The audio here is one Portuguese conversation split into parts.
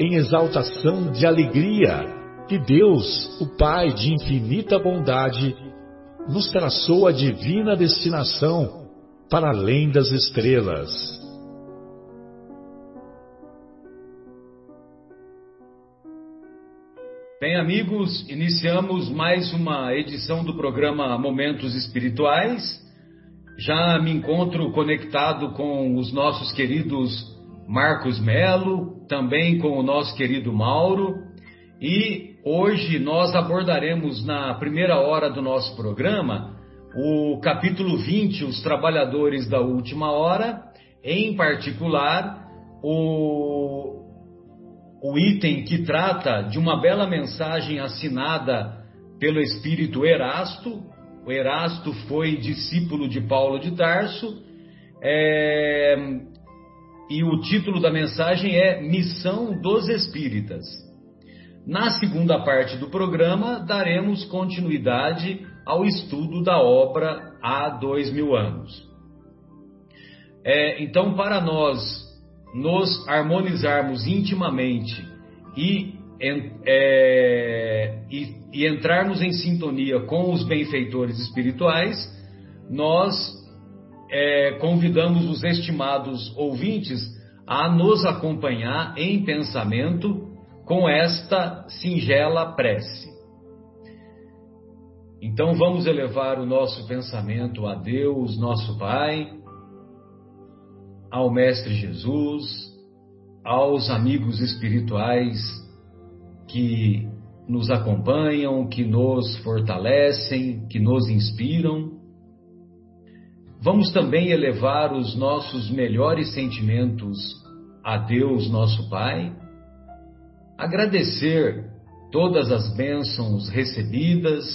em exaltação de alegria que Deus, o Pai de infinita bondade, nos traçou a divina destinação para além das estrelas. Bem, amigos, iniciamos mais uma edição do programa Momentos Espirituais. Já me encontro conectado com os nossos queridos Marcos Melo, também com o nosso querido Mauro, e hoje nós abordaremos na primeira hora do nosso programa o capítulo 20, Os Trabalhadores da Última Hora, em particular o o item que trata de uma bela mensagem assinada pelo espírito Erasto. O Erasto foi discípulo de Paulo de Tarso. É, e o título da mensagem é Missão dos Espíritas. Na segunda parte do programa, daremos continuidade ao estudo da obra há dois mil anos. É, então, para nós nos harmonizarmos intimamente e, é, e, e entrarmos em sintonia com os benfeitores espirituais, nós é, convidamos os estimados ouvintes a nos acompanhar em pensamento com esta singela prece. Então vamos elevar o nosso pensamento a Deus, nosso Pai ao Mestre Jesus, aos amigos espirituais que nos acompanham, que nos fortalecem, que nos inspiram. Vamos também elevar os nossos melhores sentimentos a Deus, nosso Pai, agradecer todas as bênçãos recebidas,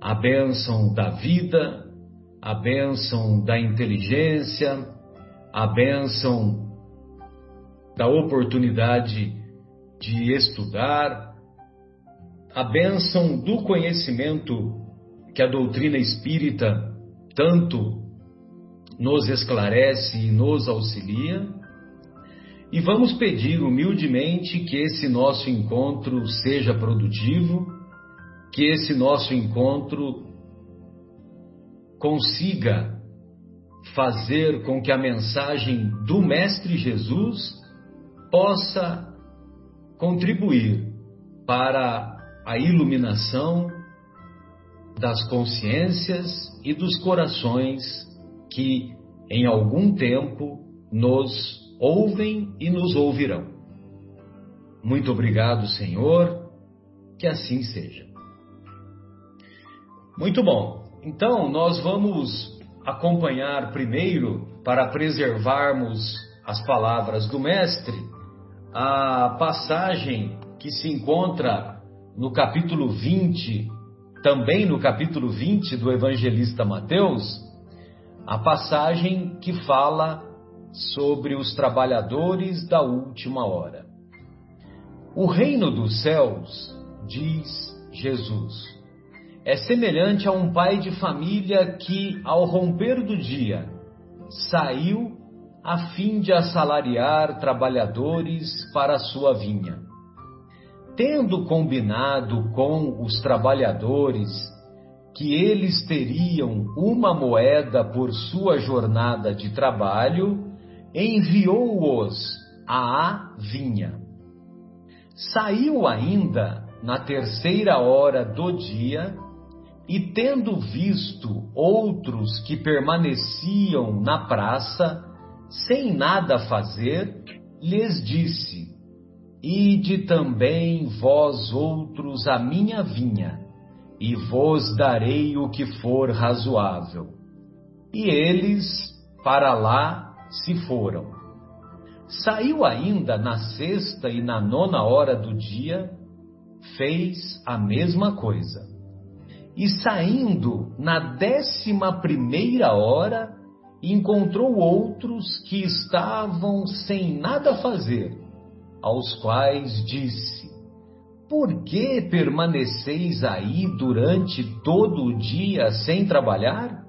a bênção da vida, a bênção da inteligência, a bênção da oportunidade de estudar, a bênção do conhecimento que a doutrina espírita tanto nos esclarece e nos auxilia. E vamos pedir humildemente que esse nosso encontro seja produtivo, que esse nosso encontro consiga fazer com que a mensagem do Mestre Jesus possa contribuir para a iluminação das consciências e dos corações que em algum tempo nos ouvem e nos ouvirão. Muito obrigado, Senhor, que assim seja. Muito bom. Então, nós vamos acompanhar primeiro, para preservarmos as palavras do Mestre, a passagem que se encontra no capítulo 20, também no capítulo 20 do evangelista Mateus, a passagem que fala sobre os trabalhadores da última hora. O reino dos céus, diz Jesus, é semelhante a um pai de família que, ao romper do dia, saiu a fim de assalariar trabalhadores para sua vinha. Tendo combinado com os trabalhadores que eles teriam uma moeda por sua jornada de trabalho, enviou-os à vinha. Saiu ainda na terceira hora do dia, e tendo visto outros que permaneciam na praça, sem nada fazer, lhes disse: Ide também vós outros à minha vinha, e vos darei o que for razoável. E eles para lá se foram. Saiu ainda na sexta e na nona hora do dia, fez a mesma coisa. E saindo na décima primeira hora, encontrou outros que estavam sem nada fazer, aos quais disse: Por que permaneceis aí durante todo o dia sem trabalhar?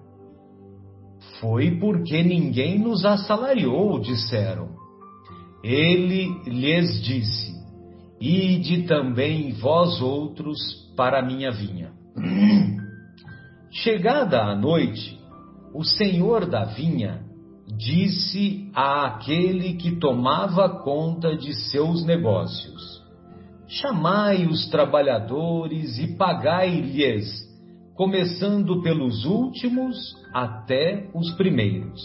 Foi porque ninguém nos assalariou, disseram. Ele lhes disse: Ide também vós outros para a minha vinha. Chegada a noite, o senhor da vinha disse àquele que tomava conta de seus negócios: Chamai os trabalhadores e pagai-lhes, começando pelos últimos até os primeiros.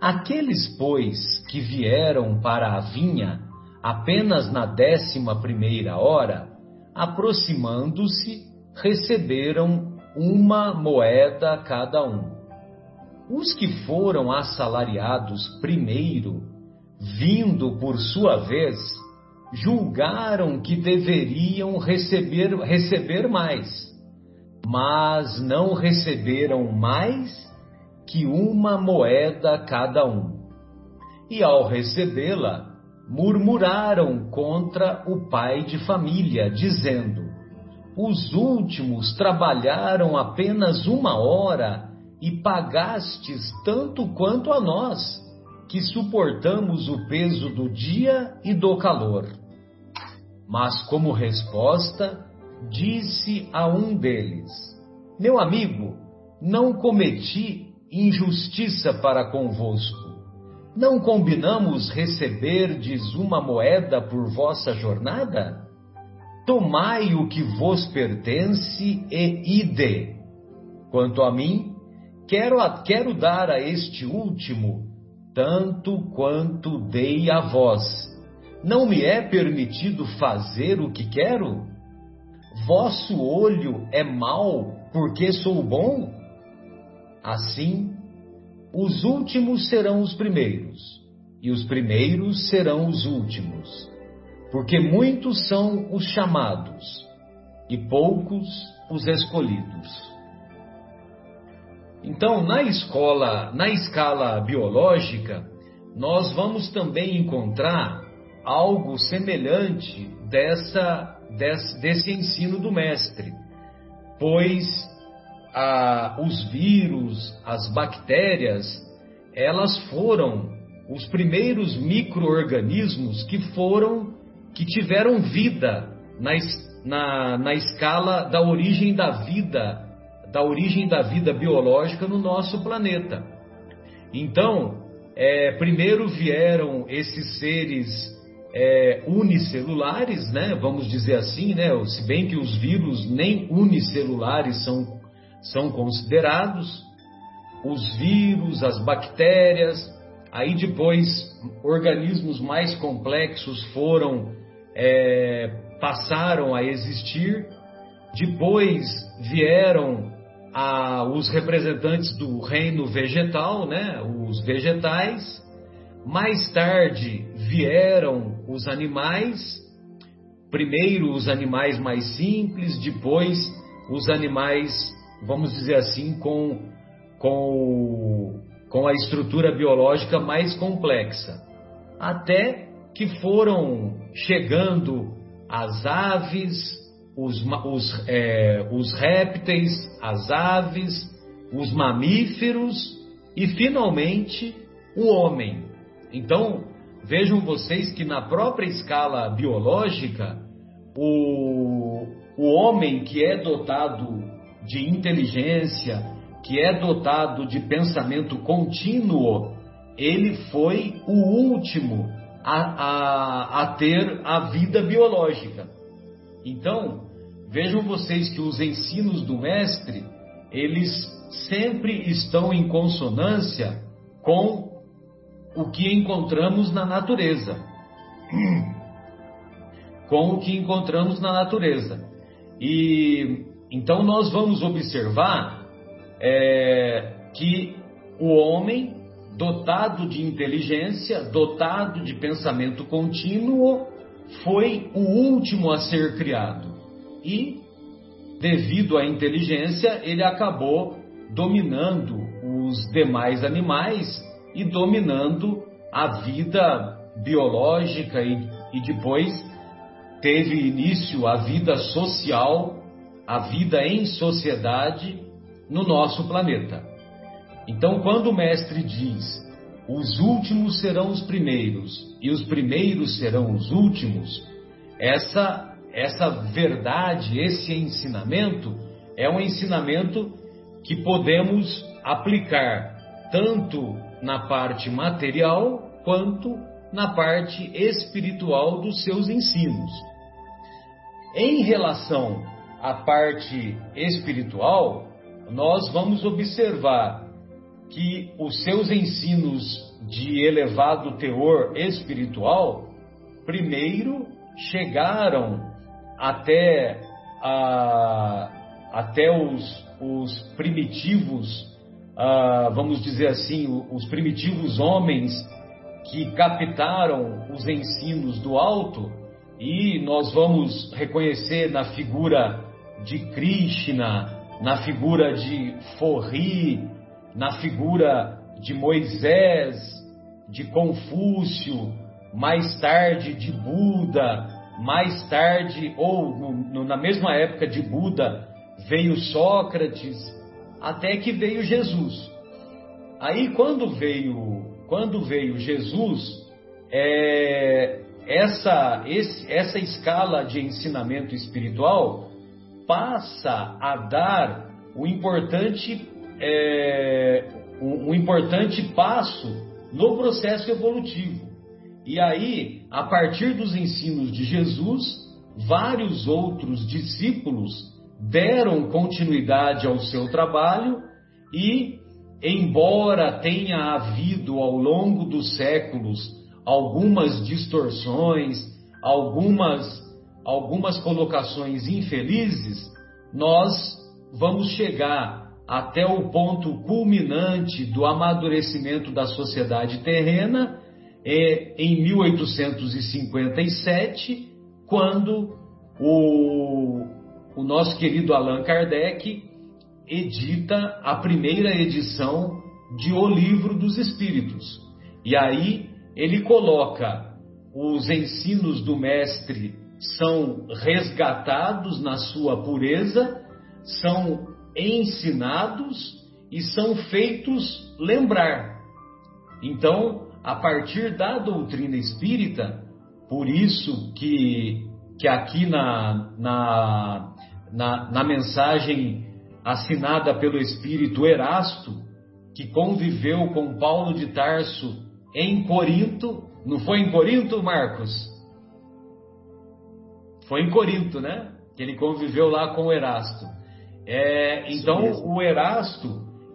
Aqueles, pois, que vieram para a vinha apenas na décima primeira hora, aproximando-se, receberam uma moeda cada um. Os que foram assalariados primeiro, vindo por sua vez, julgaram que deveriam receber, receber mais, mas não receberam mais que uma moeda cada um. E ao recebê-la, murmuraram contra o pai de família, dizendo: Os últimos trabalharam apenas uma hora e pagastes tanto quanto a nós, que suportamos o peso do dia e do calor. Mas, como resposta, disse a um deles: Meu amigo, não cometi injustiça para convosco não combinamos receberdes uma moeda por vossa jornada? Tomai o que vos pertence e ide. Quanto a mim, quero, quero dar a este último tanto quanto dei a vós. Não me é permitido fazer o que quero? Vosso olho é mau porque sou bom? Assim, os últimos serão os primeiros, e os primeiros serão os últimos, porque muitos são os chamados, e poucos os escolhidos. Então, na escola, na escala biológica, nós vamos também encontrar algo semelhante dessa, desse, desse ensino do mestre, pois a, os vírus, as bactérias, elas foram os primeiros microorganismos que foram, que tiveram vida na, na, na escala da origem da vida, da origem da vida biológica no nosso planeta. Então, é, primeiro vieram esses seres é, unicelulares, né? Vamos dizer assim, né? Se bem que os vírus nem unicelulares são são considerados os vírus, as bactérias, aí depois organismos mais complexos foram é, passaram a existir, depois vieram a, os representantes do reino vegetal, né, os vegetais, mais tarde vieram os animais, primeiro os animais mais simples, depois os animais vamos dizer assim, com, com, com a estrutura biológica mais complexa. Até que foram chegando as aves, os, os, é, os répteis, as aves, os mamíferos e, finalmente, o homem. Então, vejam vocês que na própria escala biológica, o, o homem que é dotado de inteligência, que é dotado de pensamento contínuo, ele foi o último a, a, a ter a vida biológica. Então, vejam vocês que os ensinos do mestre, eles sempre estão em consonância com o que encontramos na natureza. Com o que encontramos na natureza. E então nós vamos observar é, que o homem, dotado de inteligência, dotado de pensamento contínuo, foi o último a ser criado. E, devido à inteligência, ele acabou dominando os demais animais e dominando a vida biológica e, e depois teve início a vida social, a vida em sociedade no nosso planeta. Então, quando o mestre diz os últimos serão os primeiros e os primeiros serão os últimos, essa essa verdade, esse ensinamento é um ensinamento que podemos aplicar tanto na parte material quanto na parte espiritual dos seus ensinos. Em relação à parte espiritual, nós vamos observar que os seus ensinos de elevado teor espiritual, primeiro chegaram até, a, até os, os primitivos, a, vamos dizer assim, os primitivos homens que captaram os ensinos do alto, e nós vamos reconhecer na figura de Krishna, na figura de Forri, na figura de Moisés, de Confúcio, mais tarde de Buda, mais tarde, ou no, na mesma época de Buda, veio Sócrates, até que veio Jesus. Aí quando veio, quando veio Jesus, é, essa, esse, essa escala de ensinamento espiritual passa a dar o importante é, um, um importante passo no processo evolutivo. E aí, a partir dos ensinos de Jesus, vários outros discípulos deram continuidade ao seu trabalho e, embora tenha havido ao longo dos séculos algumas distorções, algumas, algumas colocações infelizes, nós vamos chegar até o ponto culminante do amadurecimento da sociedade terrena é em 1857, quando o, o nosso querido Allan Kardec edita a primeira edição de O Livro dos Espíritos. E aí ele coloca os ensinos do mestre são resgatados na sua pureza, são ensinados e são feitos lembrar. Então, a partir da doutrina espírita, por isso que, que aqui na, na, na, na mensagem assinada pelo Espírito Erasto, que conviveu com Paulo de Tarso em Corinto, não foi em Corinto, Marcos? Foi em Corinto, né? Que ele conviveu lá com o Erasto. É, então, o Erasto,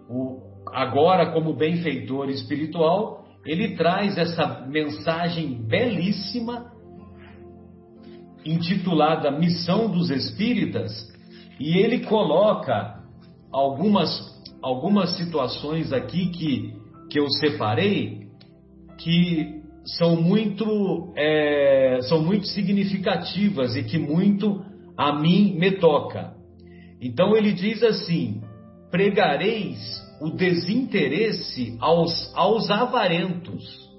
o, agora como benfeitor espiritual, ele traz essa mensagem belíssima, intitulada Missão dos Espíritas, e ele coloca algumas, algumas situações aqui que, que eu separei, que são muito, é, são muito significativas e que muito a mim me toca. Então ele diz assim: pregareis o desinteresse aos, aos avarentos.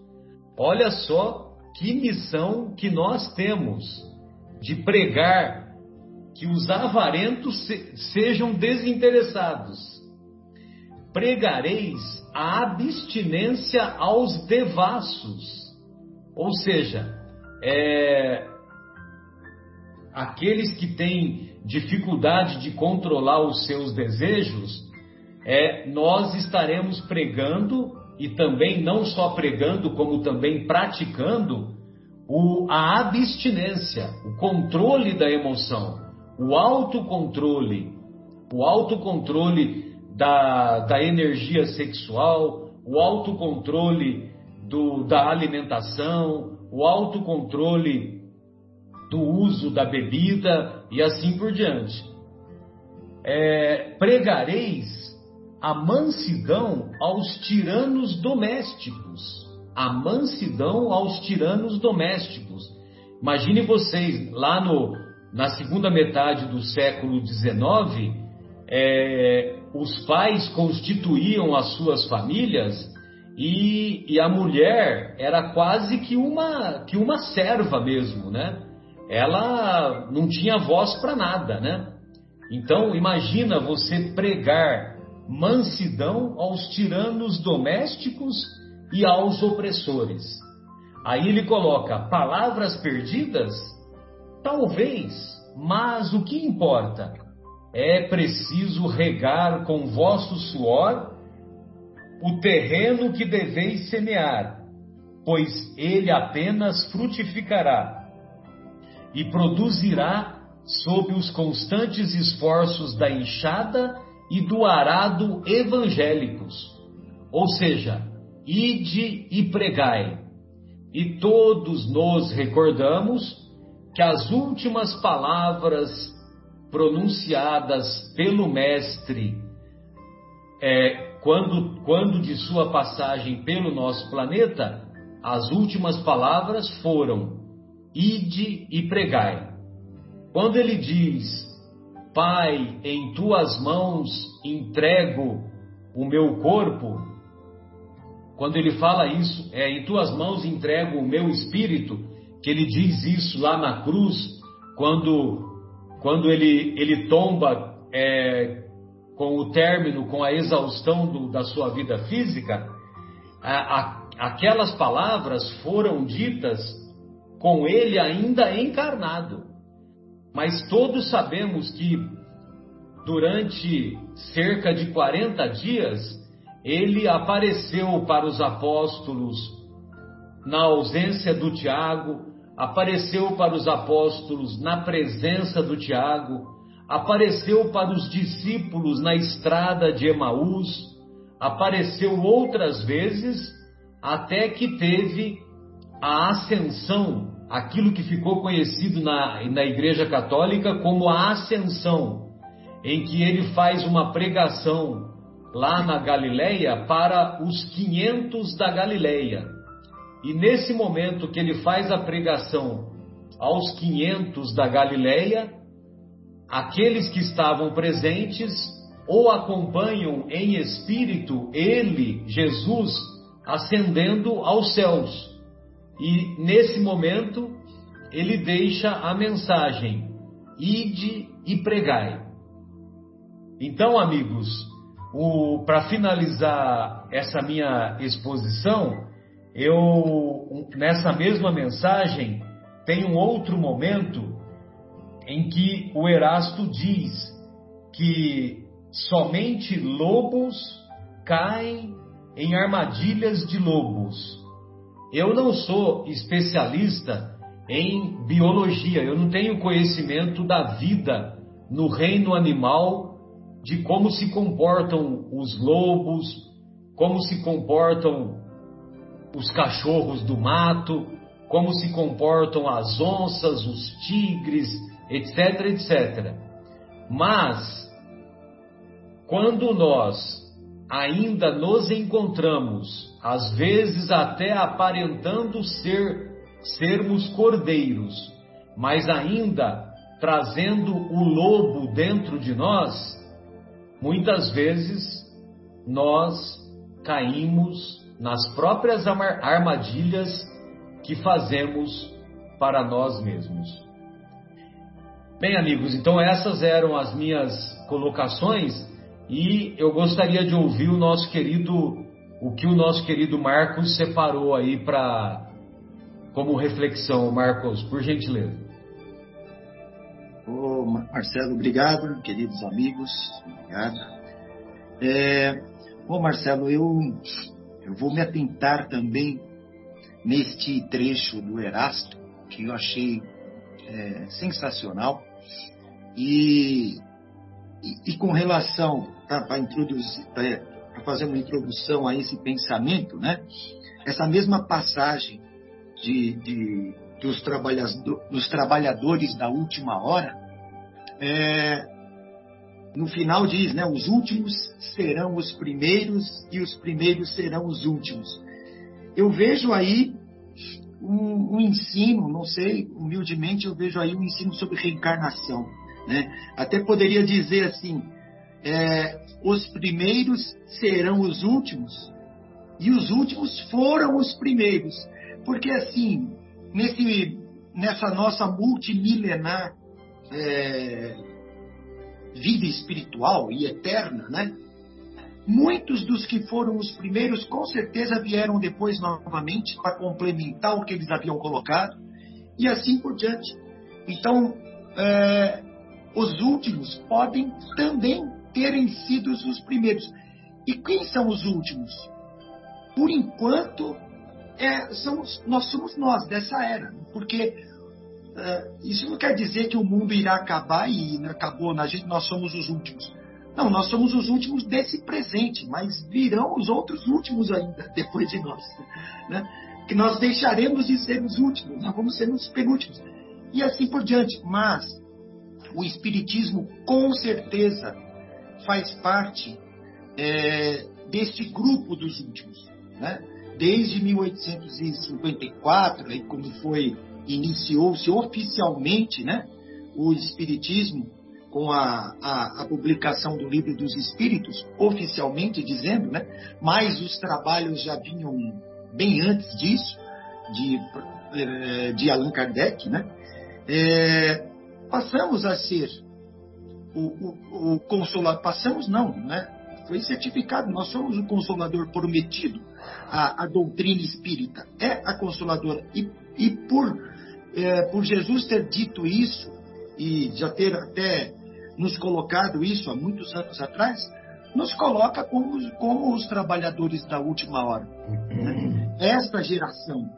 Olha só que missão que nós temos de pregar que os avarentos se, sejam desinteressados. Pregareis a abstinência aos devassos, ou seja, é, aqueles que têm dificuldade de controlar os seus desejos, é, nós estaremos pregando e também não só pregando, como também praticando o, a abstinência, o controle da emoção, o autocontrole, o autocontrole da, da energia sexual, o autocontrole do, da alimentação, o autocontrole do uso da bebida e assim por diante. É, pregareis a mansidão aos tiranos domésticos. A mansidão aos tiranos domésticos. Imagine vocês, lá no, na segunda metade do século XIX, é, os pais constituíam as suas famílias e, e, a mulher era quase que uma, que uma serva mesmo, né? Ela não tinha voz para nada, né? Então, imagina você pregar mansidão aos tiranos domésticos e aos opressores. Aí ele coloca palavras perdidas? Talvez, mas o que importa? É preciso regar com vosso suor o terreno que deveis semear, pois ele apenas frutificará e produzirá sob os constantes esforços da enxada e do arado evangélicos. Ou seja, ide e pregai. E todos nos recordamos que as últimas palavras pronunciadas pelo Mestre, é, quando, quando de sua passagem pelo nosso planeta, as últimas palavras foram: ide e pregai. Quando ele diz, Pai, em tuas mãos entrego o meu corpo, quando ele fala isso, é em tuas mãos entrego o meu espírito, que ele diz isso lá na cruz, quando, quando ele, ele tomba é, com o término, com a exaustão do, da sua vida física, a, a, aquelas palavras foram ditas com ele ainda encarnado. Mas todos sabemos que durante cerca de 40 dias ele apareceu para os apóstolos na ausência do Tiago, apareceu para os apóstolos na presença do Tiago, apareceu para os discípulos na estrada de Emaús, apareceu outras vezes até que teve a ascensão aquilo que ficou conhecido na, na Igreja Católica como a Ascensão, em que ele faz uma pregação lá na Galileia para os 500 da Galileia. E nesse momento que ele faz a pregação aos 500 da Galileia, aqueles que estavam presentes ou acompanham em espírito ele, Jesus, ascendendo aos céus. E nesse momento, ele deixa a mensagem: ide e pregai. Então, amigos, para finalizar essa minha exposição, eu nessa mesma mensagem tem um outro momento em que o Erasto diz que somente lobos caem em armadilhas de lobos. Eu não sou especialista em biologia, eu não tenho conhecimento da vida no reino animal, de como se comportam os lobos, como se comportam os cachorros do mato, como se comportam as onças, os tigres, etc, etc. Mas, quando nós ainda nos encontramos, às vezes até aparentando ser sermos cordeiros, mas ainda trazendo o lobo dentro de nós, muitas vezes nós caímos nas próprias armadilhas que fazemos para nós mesmos. Bem, amigos, então essas eram as minhas colocações e eu gostaria de ouvir o nosso querido, o que o nosso querido Marcos separou aí para como reflexão, Marcos, por gentileza. Marcelo, obrigado, queridos amigos, obrigado. É, Marcelo, eu, eu vou me atentar também neste trecho do Erasto, que eu achei é, sensacional. E, e, e, com relação, para fazer uma introdução a esse pensamento, né? essa mesma passagem de, de dos trabalhadores da última hora, é, no final diz, né, os últimos serão os primeiros e os primeiros serão os últimos. Eu vejo aí um, um, ensino, não sei, humildemente eu vejo aí um ensino sobre reencarnação. Né? Até poderia dizer assim, é, os primeiros serão os últimos e os últimos foram os primeiros. Porque assim, nesse, nessa nossa multimilenar é, vida espiritual e eterna, né? Muitos dos que foram os primeiros, com certeza, vieram depois novamente para complementar o que eles haviam colocado e assim por diante. Então, é, os últimos podem também terem sido os primeiros. E quem são os últimos? Por enquanto, é, nós somos nós dessa era, porque isso não quer dizer que o mundo irá acabar e acabou, na gente nós somos os últimos. Não, nós somos os últimos desse presente, mas virão os outros últimos ainda depois de nós. Né? Que nós deixaremos de ser os últimos, nós vamos ser os penúltimos. E assim por diante. Mas o Espiritismo, com certeza, faz parte é, deste grupo dos últimos. Né? Desde 1854, aí, quando foi iniciou-se oficialmente né, o Espiritismo com a, a, a, publicação do Livro dos Espíritos, oficialmente dizendo, né, mas os trabalhos já vinham bem antes disso, de, eh, de Allan Kardec, né, é, passamos a ser o, o, o consolador, passamos não, né, foi certificado, nós somos o consolador prometido, a, a doutrina espírita. É a consoladora, e, e por, é, por Jesus ter dito isso, e já ter até nos colocado isso há muitos anos atrás, nos coloca como, como os trabalhadores da última hora. Né? Esta geração.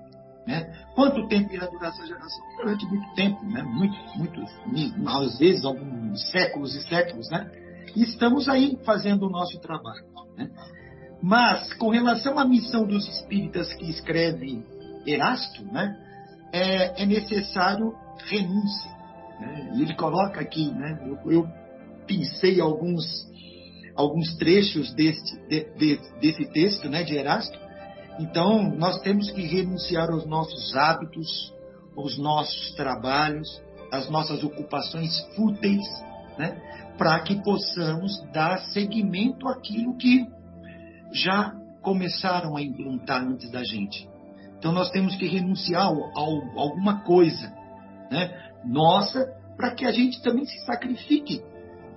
Né? Quanto tempo irá durar essa geração? Durante muito tempo, né? muito, muito, às vezes alguns séculos e séculos. Né? E estamos aí fazendo o nosso trabalho. Né? Mas, com relação à missão dos espíritas que escreve Erasto, né? É, é necessário renúncia. Né? E ele coloca aqui, né? eu, eu pensei alguns, alguns trechos desse, de, de, desse texto né, de Erasto. Então, nós temos que renunciar aos nossos hábitos, aos nossos trabalhos, às nossas ocupações fúteis, né, para que possamos dar seguimento àquilo que já começaram a implantar antes da gente. Então, nós temos que renunciar a alguma coisa né, nossa para que a gente também se sacrifique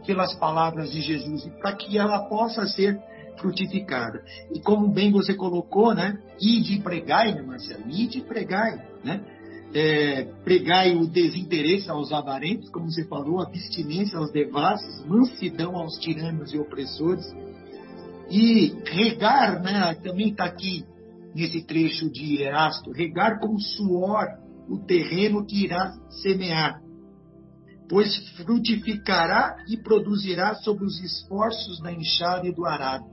pelas palavras de Jesus e para que ela possa ser frutificada. E como bem você colocou, né? E de pregai, né, Marcelo? E de pregai, né? É, pregai o desinteresse aos avarentos, como você falou, abstinência aos devassos, mansidão aos tiranos e opressores. E regar, né? Também está aqui nesse trecho de Erasto, regar com suor o terreno que irá semear pois frutificará e produzirá sobre os esforços da enxada e do arado.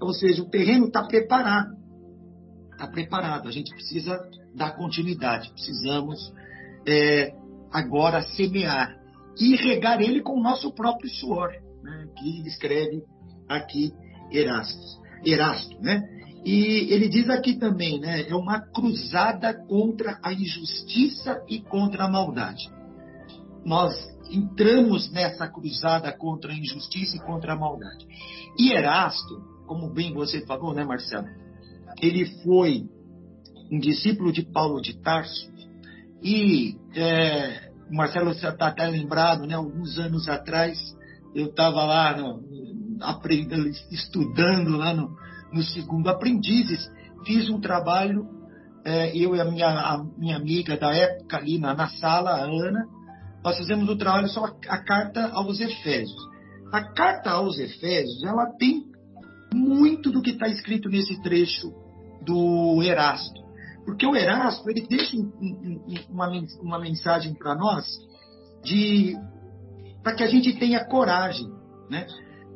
Ou seja, o terreno está preparado. Está preparado. A gente precisa dar continuidade. Precisamos é, agora semear e regar ele com o nosso próprio suor, né? que escreve aqui Erasto. Erasto, né? E ele diz aqui também, né? É uma cruzada contra a injustiça e contra a maldade. Nós entramos nessa cruzada contra a injustiça e contra a maldade. E Erasto, como bem você falou, né, Marcelo? Ele foi um discípulo de Paulo de Tarso e é, Marcelo está até lembrado, né? Alguns anos atrás eu estava lá no, aprendendo, estudando lá no, no segundo Aprendizes, fiz um trabalho é, eu e a minha, a minha amiga da época ali na, na sala, a Ana, nós fizemos o trabalho só a, carta aos Efésios. A carta aos Efésios, ela tem muito do que está escrito nesse trecho do Erasto. Porque o Erasto, ele deixa um, um, uma, uma mensagem para nós de para que a gente tenha coragem, né?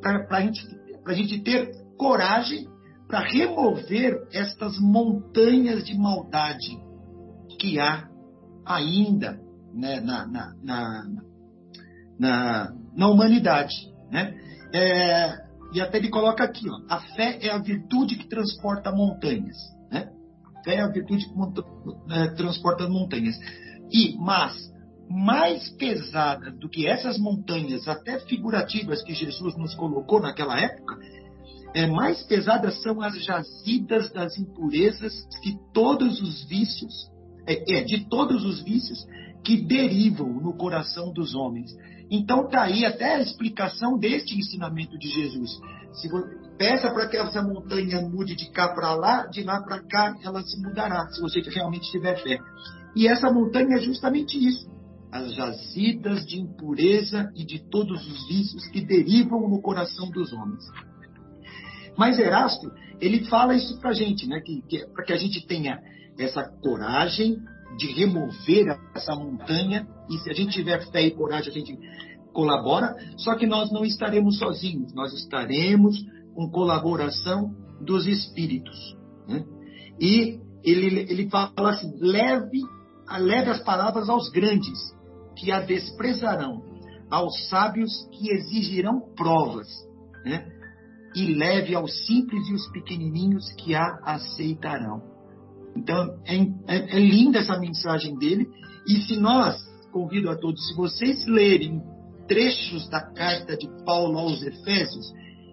para a gente, a gente ter coragem para remover estas montanhas de maldade que há ainda né, na, na, na, na, humanidade. Né? É, e até ele coloca aqui, ó, a fé é a virtude que transporta montanhas. Né? Fé é a virtude que é, transporta montanhas. E, mas, mais pesada do que essas montanhas, até figurativas, que Jesus nos colocou naquela época, é, mais pesadas são as jazidas das impurezas que todos os vícios, é, é, de todos os vícios que derivam no coração dos homens. Então está aí até a explicação deste ensinamento de Jesus. Se peça para que essa montanha mude de cá para lá, de lá para cá ela se mudará, se você realmente tiver fé. E essa montanha é justamente isso. As jazidas de impureza e de todos os vícios que derivam no coração dos homens. Mas Erasto, ele fala isso para a gente, né? Que, que para que a gente tenha essa coragem de remover essa montanha, e se a gente tiver fé e coragem, a gente colabora, só que nós não estaremos sozinhos, nós estaremos com colaboração dos espíritos. Né? E ele, ele fala assim: leve, leve as palavras aos grandes, que a desprezarão, aos sábios que exigirão provas. Né? E leve aos simples e os pequenininhos que a aceitarão. Então, é, é, é linda essa mensagem dele. E se nós, convido a todos, se vocês lerem trechos da carta de Paulo aos Efésios,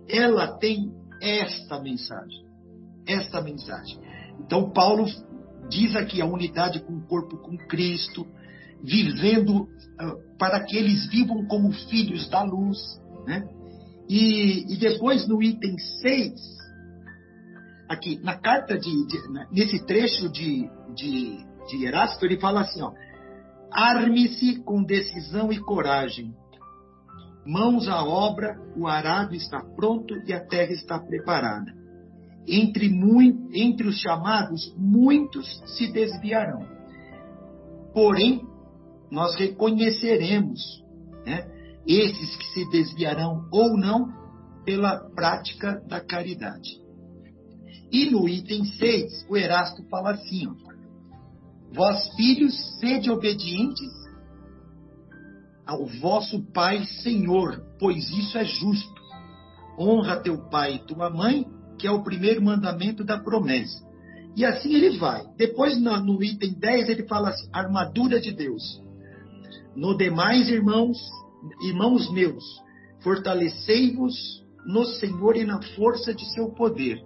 ela tem esta mensagem. Esta mensagem. Então, Paulo diz aqui a unidade com o corpo com Cristo, vivendo uh, para que eles vivam como filhos da luz, né? E, e depois no item 6, aqui na carta de, de nesse trecho de, de, de Erasto, ele fala assim, ó, arme-se com decisão e coragem. Mãos à obra, o arado está pronto e a terra está preparada. Entre, entre os chamados, muitos se desviarão. Porém, nós reconheceremos né, esses que se desviarão ou não pela prática da caridade. E no item 6, o Erasto fala assim: ó, Vós, filhos, sede obedientes ao vosso Pai Senhor, pois isso é justo. Honra teu pai e tua mãe, que é o primeiro mandamento da promessa. E assim ele vai. Depois, no, item 10, ele fala assim: armadura de Deus. No demais, irmãos, Irmãos meus, fortalecei-vos no Senhor e na força de seu poder.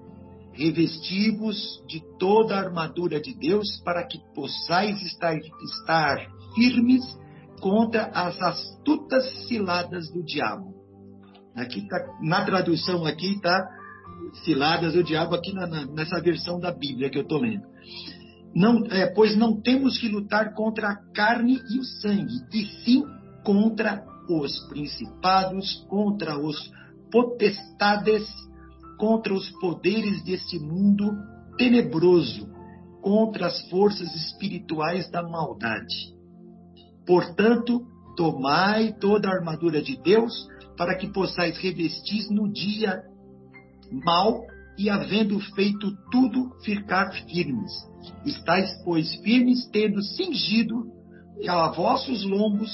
Revesti-vos de toda a armadura de Deus para que possais estar, estar firmes contra as astutas ciladas do diabo. Aqui tá, na tradução aqui está ciladas do diabo aqui na, na, nessa versão da Bíblia que eu estou lendo. Não, é, pois não temos que lutar contra a carne e o sangue, e sim contra os principados, contra os potestades, contra os poderes deste mundo tenebroso, contra as forças espirituais da maldade. Portanto, tomai toda a armadura de Deus, para que possais revestir no dia mal e, havendo feito tudo, ficar firmes. Estais, pois, firmes, tendo cingido a vossos lombos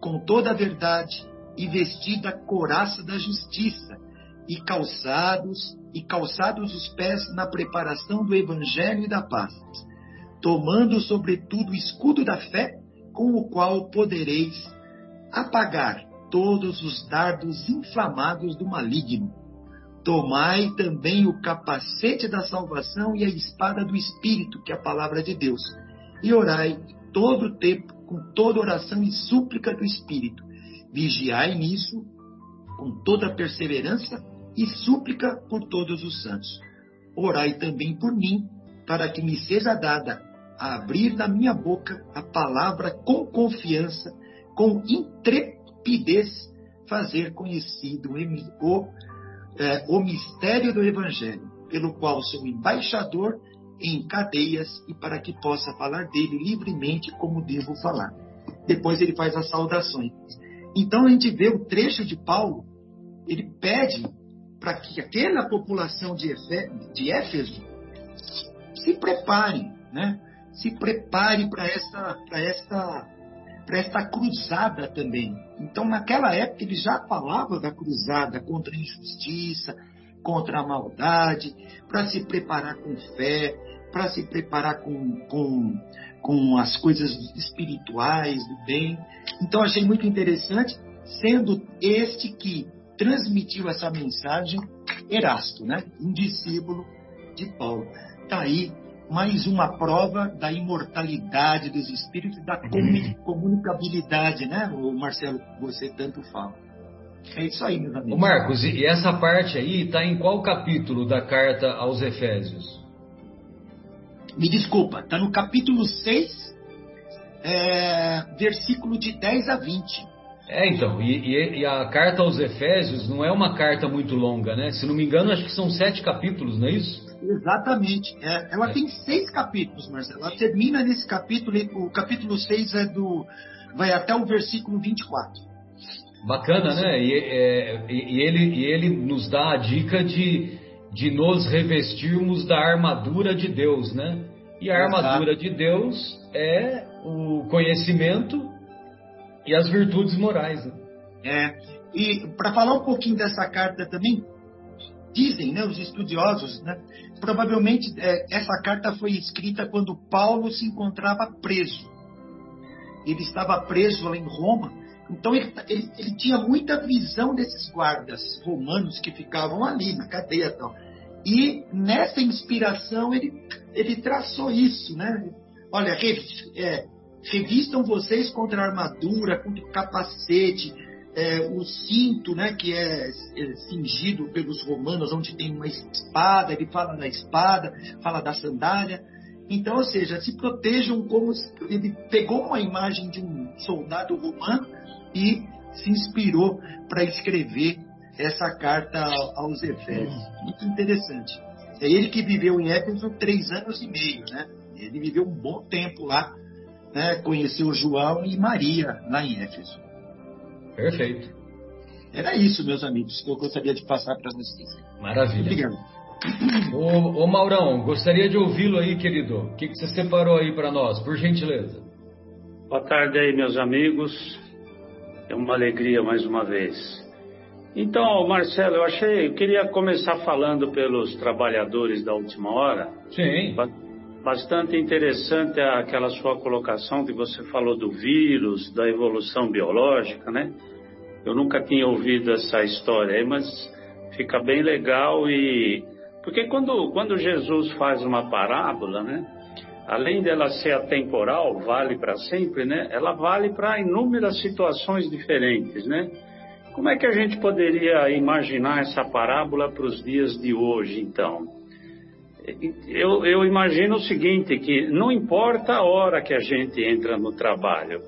com toda a verdade e vestida a coraça da justiça e calçados e calçados os pés na preparação do evangelho e da paz, tomando sobretudo o escudo da fé, com o qual podereis apagar todos os dardos inflamados do maligno. Tomai também o capacete da salvação e a espada do Espírito, que é a palavra de Deus, e orai todo o tempo com toda oração e súplica do Espírito. Vigiai nisso com toda perseverança e súplica por todos os santos. Orai também por mim, para que me seja dada a abrir da minha boca a palavra com confiança, com intrepidez, fazer conhecido o, é, o mistério do Evangelho, pelo qual sou embaixador em cadeias e para que possa falar dele livremente como devo falar. Depois ele faz as saudações. Então a gente vê o trecho de Paulo, ele pede para que aquela população de, de Éfeso se prepare, né? Se prepare para esta, esta, esta cruzada também. Então, naquela época, ele já falava da cruzada contra a injustiça, contra a maldade, para se preparar com fé, para se preparar com, com, com as coisas espirituais, do bem. Então, achei muito interessante, sendo este que transmitiu essa mensagem, Erasto, né? um discípulo de Paulo. Está aí mais uma prova da imortalidade dos espíritos da uhum. comunicabilidade, né, o Marcelo, você tanto fala. É isso aí, meus amigos. Ô Marcos, e essa parte aí está em qual capítulo da carta aos Efésios? Me desculpa, está no capítulo 6, é, versículo de 10 a 20. É, então, e, e, a carta aos Efésios não é uma carta muito longa, né? Se não me engano, acho que são sete capítulos, não é isso? Exatamente. É, ela é. tem seis capítulos, Marcelo. Ela termina nesse capítulo, o capítulo 6 é do. vai até o versículo 24. Bacana, né? E, é, e, ele, e ele nos dá a dica de, de nos revestirmos da armadura de Deus, né? E a armadura de Deus é o conhecimento e as virtudes morais. Né? É. E para falar um pouquinho dessa carta também, dizem né, os estudiosos, né, provavelmente é, essa carta foi escrita quando Paulo se encontrava preso. Ele estava preso lá em Roma então ele, ele, ele, tinha muita visão desses guardas romanos que ficavam ali na cadeia tal. E nessa inspiração ele, ele traçou isso, né? Olha, é, revistam vocês contra a armadura, contra o capacete, é, o cinto, né, que é, é cingido pelos romanos, onde tem uma espada, ele fala da espada, fala da sandália. Então, ou seja, se protejam como se, ele pegou uma imagem de um soldado romano e se inspirou para escrever essa carta aos Efésios. Muito interessante. É ele que viveu em Éfeso três anos e meio, né? Ele viveu um bom tempo lá, né? conheceu João e Maria lá em Éfeso. Perfeito. Era isso, meus amigos, que eu gostaria de passar para vocês. Maravilha. Obrigado. Ô, ô Maurão, gostaria de ouvi-lo aí, querido. O que, que você separou aí para nós, por gentileza? Boa tarde aí, meus amigos. É uma alegria mais uma vez. Então, Marcelo, eu achei, eu queria começar falando pelos trabalhadores da última hora. Sim. Bastante interessante aquela sua colocação que você falou do vírus, da evolução biológica, né? Eu nunca tinha ouvido essa história aí, mas fica bem legal e porque quando quando Jesus faz uma parábola, né? além dela ser atemporal, vale para sempre, né? Ela vale para inúmeras situações diferentes, né? Como é que a gente poderia imaginar essa parábola para os dias de hoje, então? Eu, eu imagino o seguinte, que não importa a hora que a gente entra no trabalho,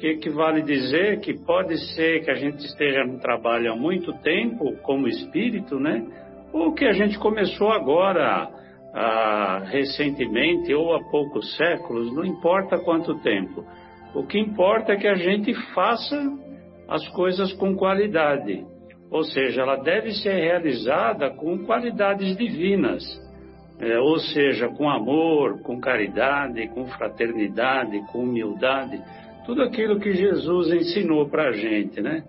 que, que vale dizer que pode ser que a gente esteja no trabalho há muito tempo, como espírito, né? Ou que a gente começou agora ah, recentemente ou há poucos séculos, não importa quanto tempo. O que importa é que a gente faça as coisas com qualidade. Ou seja, ela deve ser realizada com qualidades divinas. É, ou seja, com amor, com caridade, com fraternidade, com humildade, tudo aquilo que Jesus ensinou para a gente, né?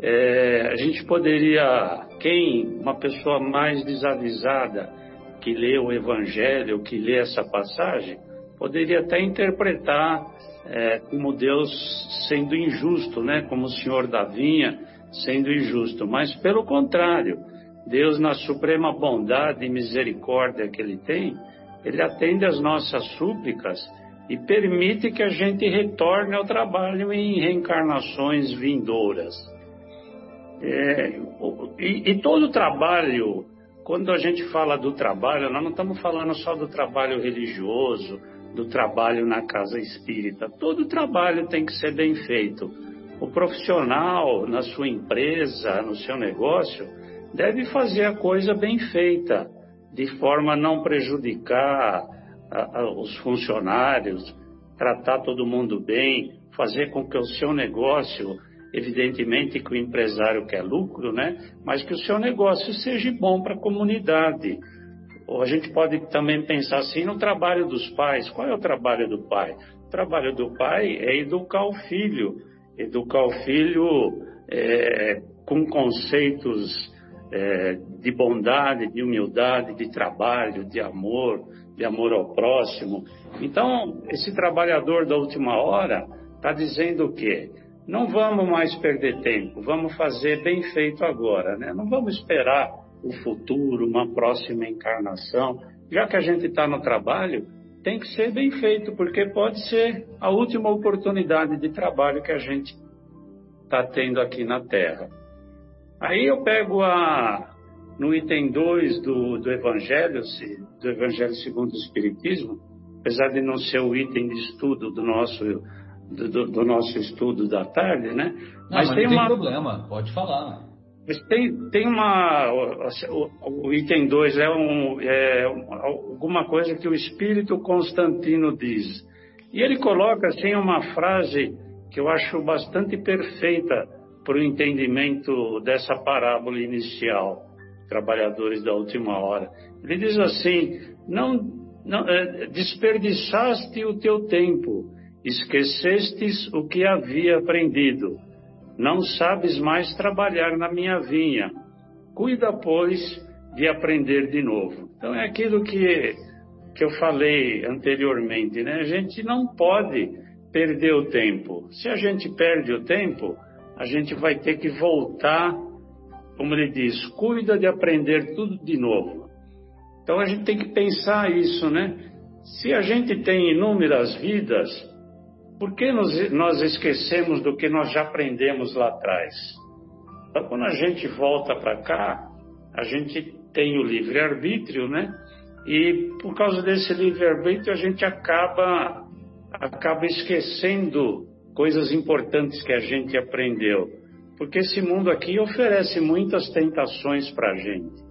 É, a gente poderia, quem, uma pessoa mais desavisada, que lê o Evangelho, que lê essa passagem, poderia até interpretar é, como Deus sendo injusto, né? como o Senhor da vinha sendo injusto. Mas, pelo contrário, Deus, na suprema bondade e misericórdia que Ele tem, Ele atende às nossas súplicas e permite que a gente retorne ao trabalho em reencarnações vindouras. É, e, e todo trabalho quando a gente fala do trabalho, nós não estamos falando só do trabalho religioso, do trabalho na casa espírita. Todo trabalho tem que ser bem feito. O profissional, na sua empresa, no seu negócio, deve fazer a coisa bem feita, de forma a não prejudicar a, a, os funcionários, tratar todo mundo bem, fazer com que o seu negócio, evidentemente que o empresário quer lucro, né? Mas que o seu negócio seja bom para a comunidade. Ou a gente pode também pensar assim no trabalho dos pais. Qual é o trabalho do pai? O trabalho do pai é educar o filho, educar o filho é, com conceitos é, de bondade, de humildade, de trabalho, de amor, de amor ao próximo. Então, esse trabalhador da última hora está dizendo o quê? Não vamos mais perder tempo, vamos fazer bem feito agora, né? Não vamos esperar o futuro, uma próxima encarnação. Já que a gente está no trabalho, tem que ser bem feito, porque pode ser a última oportunidade de trabalho que a gente está tendo aqui na Terra. Aí eu pego a, no item 2 do, do Evangelho, do Evangelho segundo o Espiritismo, apesar de não ser o item de estudo do nosso, do, do, nosso estudo da tarde, né? Não, mas, mas tem, não tem uma... problema, pode falar. Mas tem, tem uma. O, item 2 é, um, é alguma coisa que o Espírito Constantino diz. E ele coloca assim uma frase que eu acho bastante perfeita para o entendimento dessa parábola inicial, trabalhadores da última hora. Ele diz assim: não, não é, desperdiçaste o teu tempo, esquecestes o que havia aprendido, não sabes mais trabalhar na minha vinha. Cuida, pois, de aprender de novo. Então é aquilo que que eu falei anteriormente, né? A gente não pode perder o tempo. Se a gente perde o tempo, a gente vai ter que voltar, como ele diz, cuida de aprender tudo de novo. Então a gente tem que pensar isso, né? Se a gente tem inúmeras vidas, por que nós esquecemos do que nós já aprendemos lá atrás? Então, quando a gente volta para cá, a gente tem o livre-arbítrio, né? E por causa desse livre-arbítrio, a gente acaba, acaba esquecendo coisas importantes que a gente aprendeu. Porque esse mundo aqui oferece muitas tentações para a gente.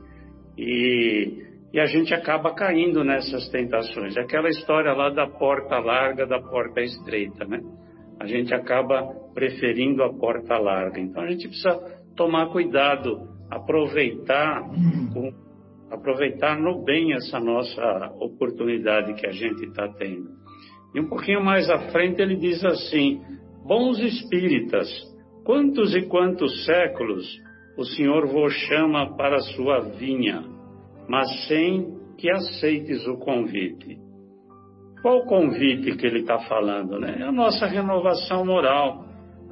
E, e a gente acaba caindo nessas tentações. Aquela história lá da porta larga, da porta estreita, né? A gente acaba preferindo a porta larga. Então a gente precisa tomar cuidado, aproveitar, com, aproveitar no bem essa nossa oportunidade que a gente está tendo. E um pouquinho mais à frente ele diz assim: Bons espíritas, quantos e quantos séculos o Senhor vos chama para a sua vinha, mas sem que aceites o convite. Qual o convite que ele está falando? Né? É a nossa renovação moral.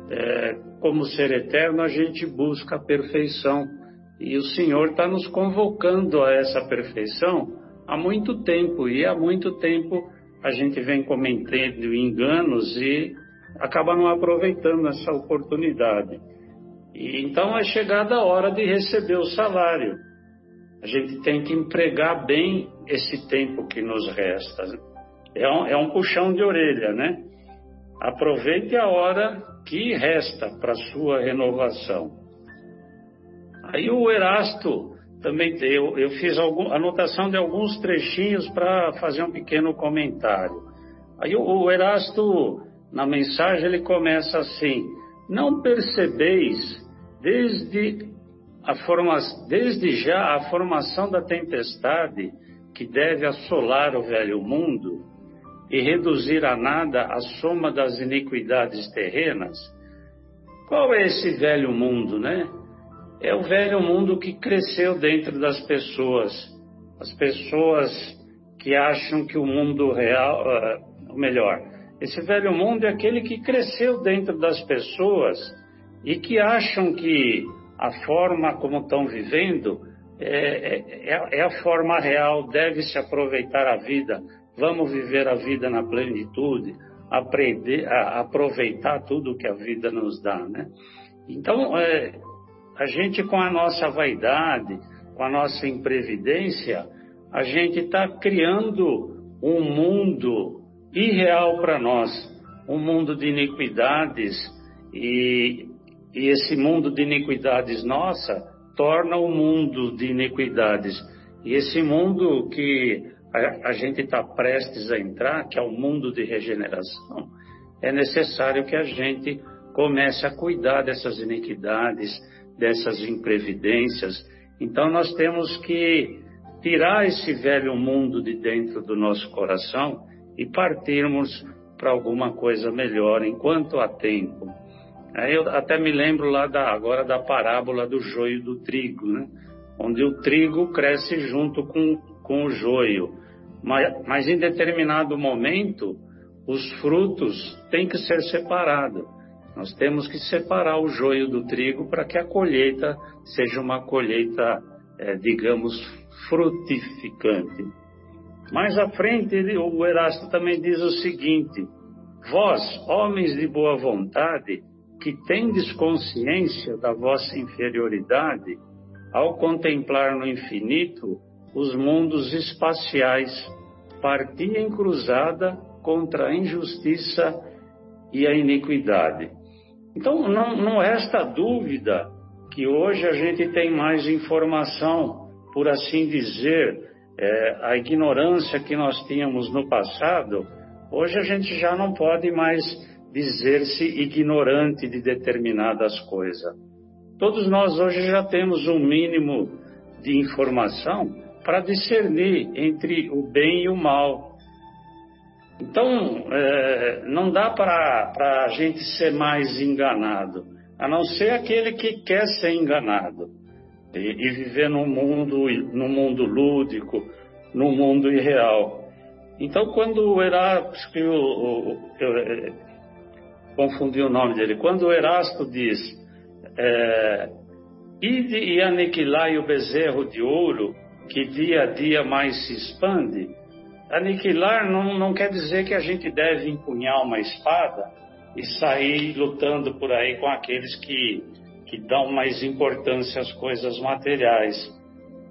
É, como ser eterno, a gente busca a perfeição. E o Senhor está nos convocando a essa perfeição há muito tempo. E há muito tempo a gente vem cometendo enganos e acaba não aproveitando essa oportunidade. E então é chegada a hora de receber o salário. A gente tem que empregar bem esse tempo que nos resta. É um, é um puxão de orelha, né? Aproveite a hora que resta para sua renovação. Aí o Erasto também eu, eu fiz algum, anotação de alguns trechinhos para fazer um pequeno comentário. Aí o, o Erasto na mensagem ele começa assim: Não percebeis desde, a forma, desde já a formação da tempestade que deve assolar o velho mundo e reduzir a nada a soma das iniquidades terrenas? Qual é esse velho mundo, né? É o velho mundo que cresceu dentro das pessoas. As pessoas que acham que o mundo real, ah, ou melhor, esse velho mundo é aquele que cresceu dentro das pessoas e que acham que a forma como estão vivendo é, é, é a forma real, deve-se aproveitar a vida, vamos viver a vida na plenitude, aprender, a, aproveitar tudo que a vida nos dá, né? Então, é, a gente com a nossa vaidade, com a nossa imprevidência, a gente está criando um mundo irreal para nós, um mundo de iniquidades e, e esse mundo de iniquidades nossa torna o mundo de iniquidades E esse mundo que a, a gente está prestes a entrar, que é o mundo de regeneração, é necessário que a gente comece a cuidar dessas iniquidades, dessas imprevidências. Então nós temos que tirar esse velho mundo de dentro do nosso coração e partirmos para alguma coisa melhor enquanto há tempo. Eu até me lembro lá da, agora da parábola do joio do trigo, né? onde o trigo cresce junto com, com o joio, mas, mas em determinado momento os frutos têm que ser separados. Nós temos que separar o joio do trigo para que a colheita seja uma colheita, é, digamos, frutificante. Mais à frente, ele, o Erasto também diz o seguinte: Vós, homens de boa vontade, que tendes consciência da vossa inferioridade, ao contemplar no infinito os mundos espaciais, parti em cruzada contra a injustiça e a iniquidade. Então, não, não resta dúvida que hoje a gente tem mais informação, por assim dizer, é, a ignorância que nós tínhamos no passado, hoje a gente já não pode mais dizer-se ignorante de determinadas coisas. Todos nós hoje já temos um mínimo de informação para discernir entre o bem e o mal. Então, é, não dá para a gente ser mais enganado, a não ser aquele que quer ser enganado e, e viver num mundo, no mundo lúdico, no mundo irreal. Então, quando o Erasto, confundi o nome dele, quando o Erasto diz, é, ide e aniquilai o bezerro de ouro, que dia a dia mais se expande, aniquilar não, não quer dizer que a gente deve empunhar uma espada e sair lutando por aí com aqueles que, que dão mais importância às coisas materiais,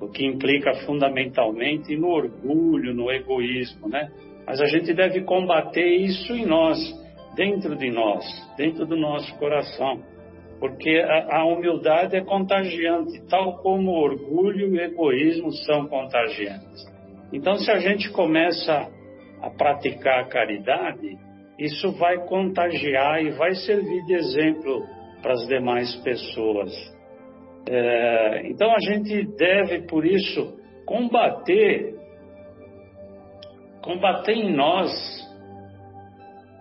o que implica fundamentalmente no orgulho, no egoísmo, né? Mas a gente deve combater isso em nós, dentro de nós, dentro do nosso coração, porque a, a humildade é contagiante, tal como o orgulho e o egoísmo são contagiantes. Então, se a gente começa a praticar a caridade, isso vai contagiar e vai servir de exemplo para as demais pessoas. É, então, a gente deve, por isso, combater, combater em nós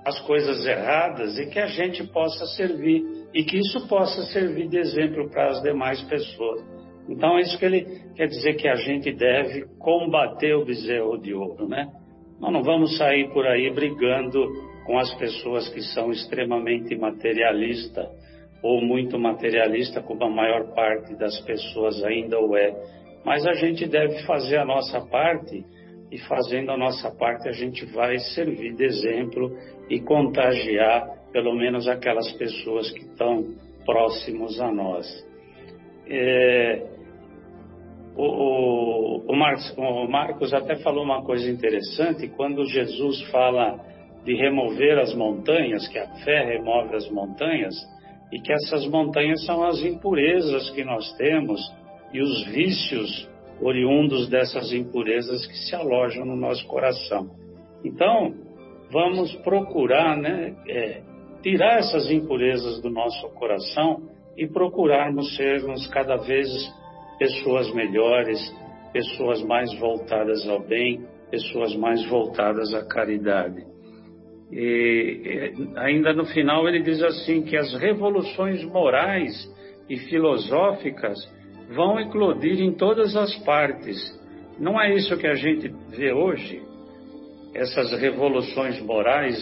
as coisas erradas e que a gente possa servir e que isso possa servir de exemplo para as demais pessoas. Então é isso que ele quer dizer que a gente deve combater o bezerro de ouro, né? Nós não vamos sair por aí brigando com as pessoas que são extremamente materialistas ou muito materialista, como a maior parte das pessoas ainda o é. Mas a gente deve fazer a nossa parte e fazendo a nossa parte a gente vai servir de exemplo e contagiar pelo menos aquelas pessoas que estão próximos a nós. É, o, o, o, Marcos, o Marcos até falou uma coisa interessante, quando Jesus fala de remover as montanhas, que a fé remove as montanhas, e que essas montanhas são as impurezas que nós temos e os vícios oriundos dessas impurezas que se alojam no nosso coração. Então, vamos procurar né, é, tirar essas impurezas do nosso coração e procurarmos sermos cada vez pessoas melhores, pessoas mais voltadas ao bem, pessoas mais voltadas à caridade. E ainda no final ele diz assim que as revoluções morais e filosóficas vão eclodir em todas as partes. Não é isso que a gente vê hoje? Essas revoluções morais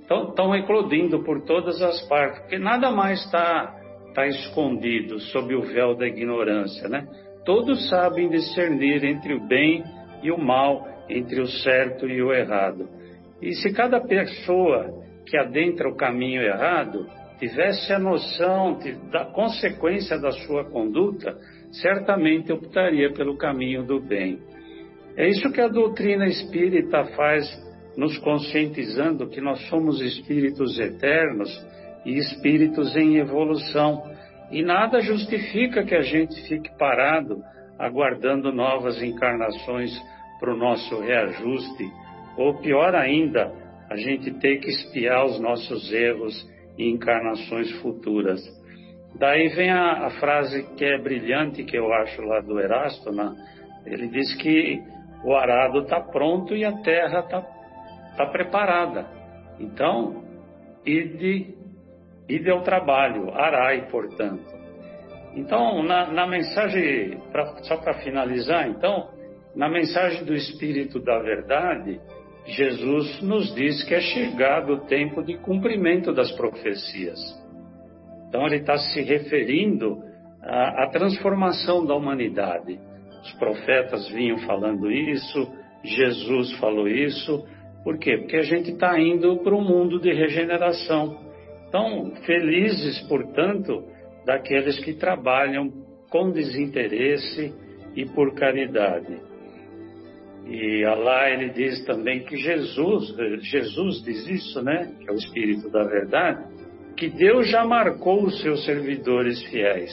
estão eclodindo por todas as partes, porque nada mais está está escondido sob o véu da ignorância, né? Todos sabem discernir entre o bem e o mal, entre o certo e o errado. E se cada pessoa que adentra o caminho errado tivesse a noção de, da consequência da sua conduta, certamente optaria pelo caminho do bem. É isso que a doutrina espírita faz, nos conscientizando que nós somos espíritos eternos e espíritos em evolução. E nada justifica que a gente fique parado aguardando novas encarnações para o nosso reajuste, ou pior ainda, a gente ter que espiar os nossos erros em encarnações futuras. Daí vem a, a, frase que é brilhante, que eu acho lá do Erasto, né? ele diz que o arado está pronto e a terra está tá preparada. Então, ide, ide ao trabalho, arai, portanto. Então, na, na mensagem, pra, só para finalizar, então, na mensagem do Espírito da Verdade, Jesus nos diz que é chegado o tempo de cumprimento das profecias. Então, ele está se referindo à, à transformação da humanidade. Os profetas vinham falando isso, Jesus falou isso. Por quê? Porque a gente está indo para um mundo de regeneração. Então, felizes, portanto, daqueles que trabalham com desinteresse e por caridade. E Allah ele diz também que Jesus, Jesus diz isso, né? Que é o Espírito da Verdade, que Deus já marcou os seus servidores fiéis.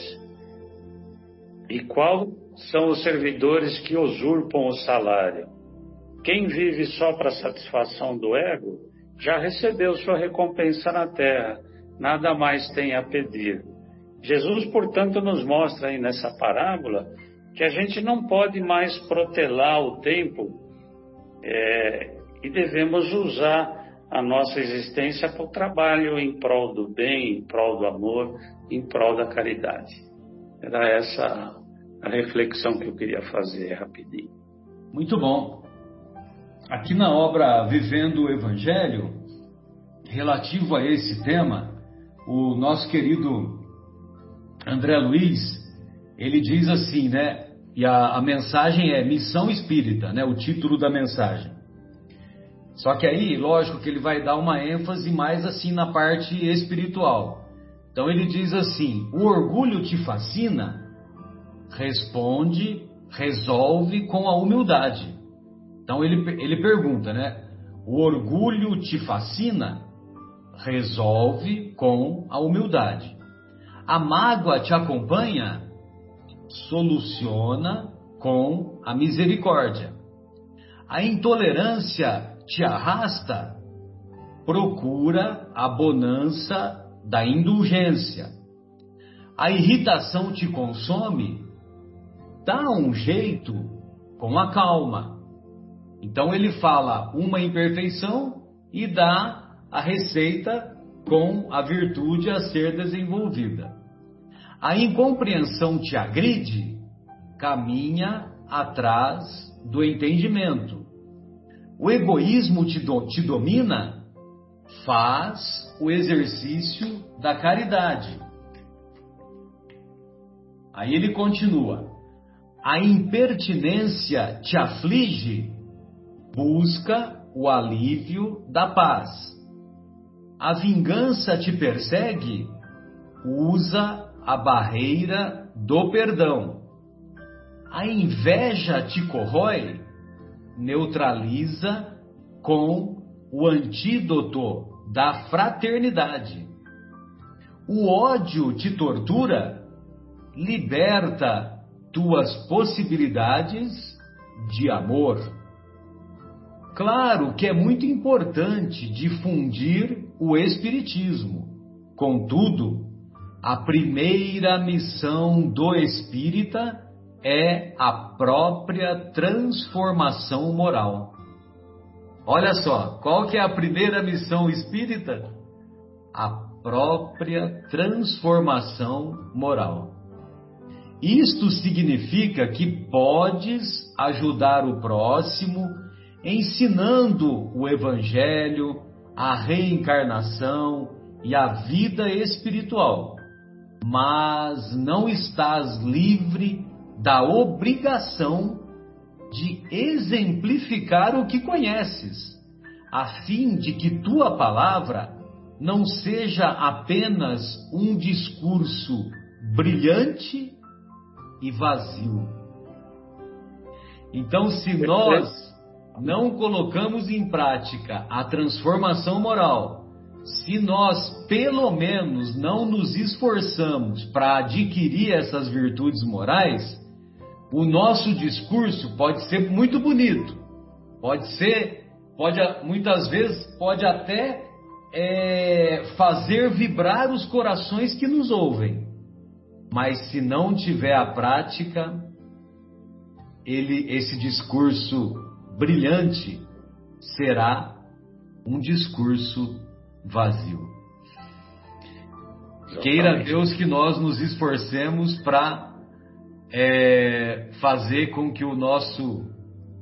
E qual são os servidores que usurpam o salário? Quem vive só para satisfação do ego já recebeu sua recompensa na terra, nada mais tem a pedir. Jesus, portanto, nos mostra aí nessa parábola que a gente não pode mais protelar o tempo é, e devemos usar a nossa existência para o trabalho em prol do bem, em prol do amor, em prol da caridade. Era essa a reflexão que eu queria fazer rapidinho. Muito bom. Aqui na obra Vivendo o Evangelho, relativo a esse tema, o nosso querido André Luiz, ele diz assim, né? E a, a mensagem é Missão Espírita, né? O título da mensagem. Só que aí, lógico que ele vai dar uma ênfase mais assim na parte espiritual. Então ele diz assim: o orgulho te fascina? Responde, resolve com a humildade. Então ele, ele pergunta, né? O orgulho te fascina? Resolve com a humildade. A mágoa te acompanha? Soluciona com a misericórdia. A intolerância te arrasta, procura a bonança da indulgência. A irritação te consome, dá um jeito com a calma. Então ele fala uma imperfeição e dá a receita com a virtude a ser desenvolvida. A incompreensão te agride, caminha atrás do entendimento. O egoísmo te, do, te domina? Faz o exercício da caridade. Aí ele continua: a impertinência te aflige? Busca o alívio da paz. A vingança te persegue? Usa a barreira do perdão. A inveja te corrói? neutraliza com o antídoto da fraternidade. O ódio te tortura, liberta tuas possibilidades de amor. Claro que é muito importante difundir o Espiritismo. Contudo, a primeira missão do espírita é a própria transformação moral. Olha só, qual que é a primeira missão espírita? A própria transformação moral. Isto significa que podes ajudar o próximo ensinando o evangelho, a reencarnação e a vida espiritual, mas não estás livre da obrigação de exemplificar o que conheces, a fim de que tua palavra não seja apenas um discurso brilhante e vazio. Então, se nós não colocamos em prática a transformação moral, se nós pelo menos não nos esforçamos para adquirir essas virtudes morais, o nosso discurso pode ser muito bonito, pode ser, pode muitas vezes pode até é, fazer vibrar os corações que nos ouvem, mas se não tiver a prática, ele, esse discurso brilhante será um discurso vazio. Queira Deus que nós nos esforcemos para é, fazer com que o nosso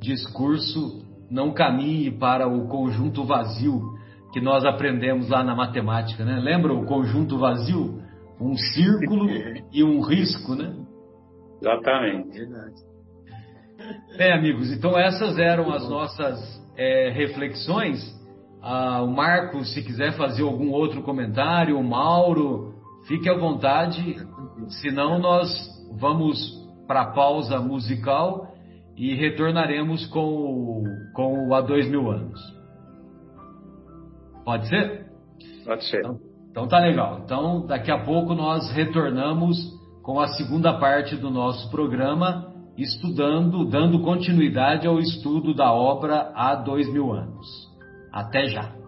discurso não caminhe para o conjunto vazio que nós aprendemos lá na matemática, né? Lembra o conjunto vazio? Um círculo e um risco, né? Exatamente. Verdade. Bem, amigos, então essas eram as nossas é, reflexões. Ah, o Marcos, se quiser fazer algum outro comentário, o Mauro, fique à vontade. Senão nós vamos para a pausa musical e retornaremos com o, com o Há Dois Mil Anos. Pode ser? Pode ser. Então, então tá legal. Então daqui a pouco nós retornamos com a segunda parte do nosso programa estudando, dando continuidade ao estudo da obra há dois mil anos. Até já!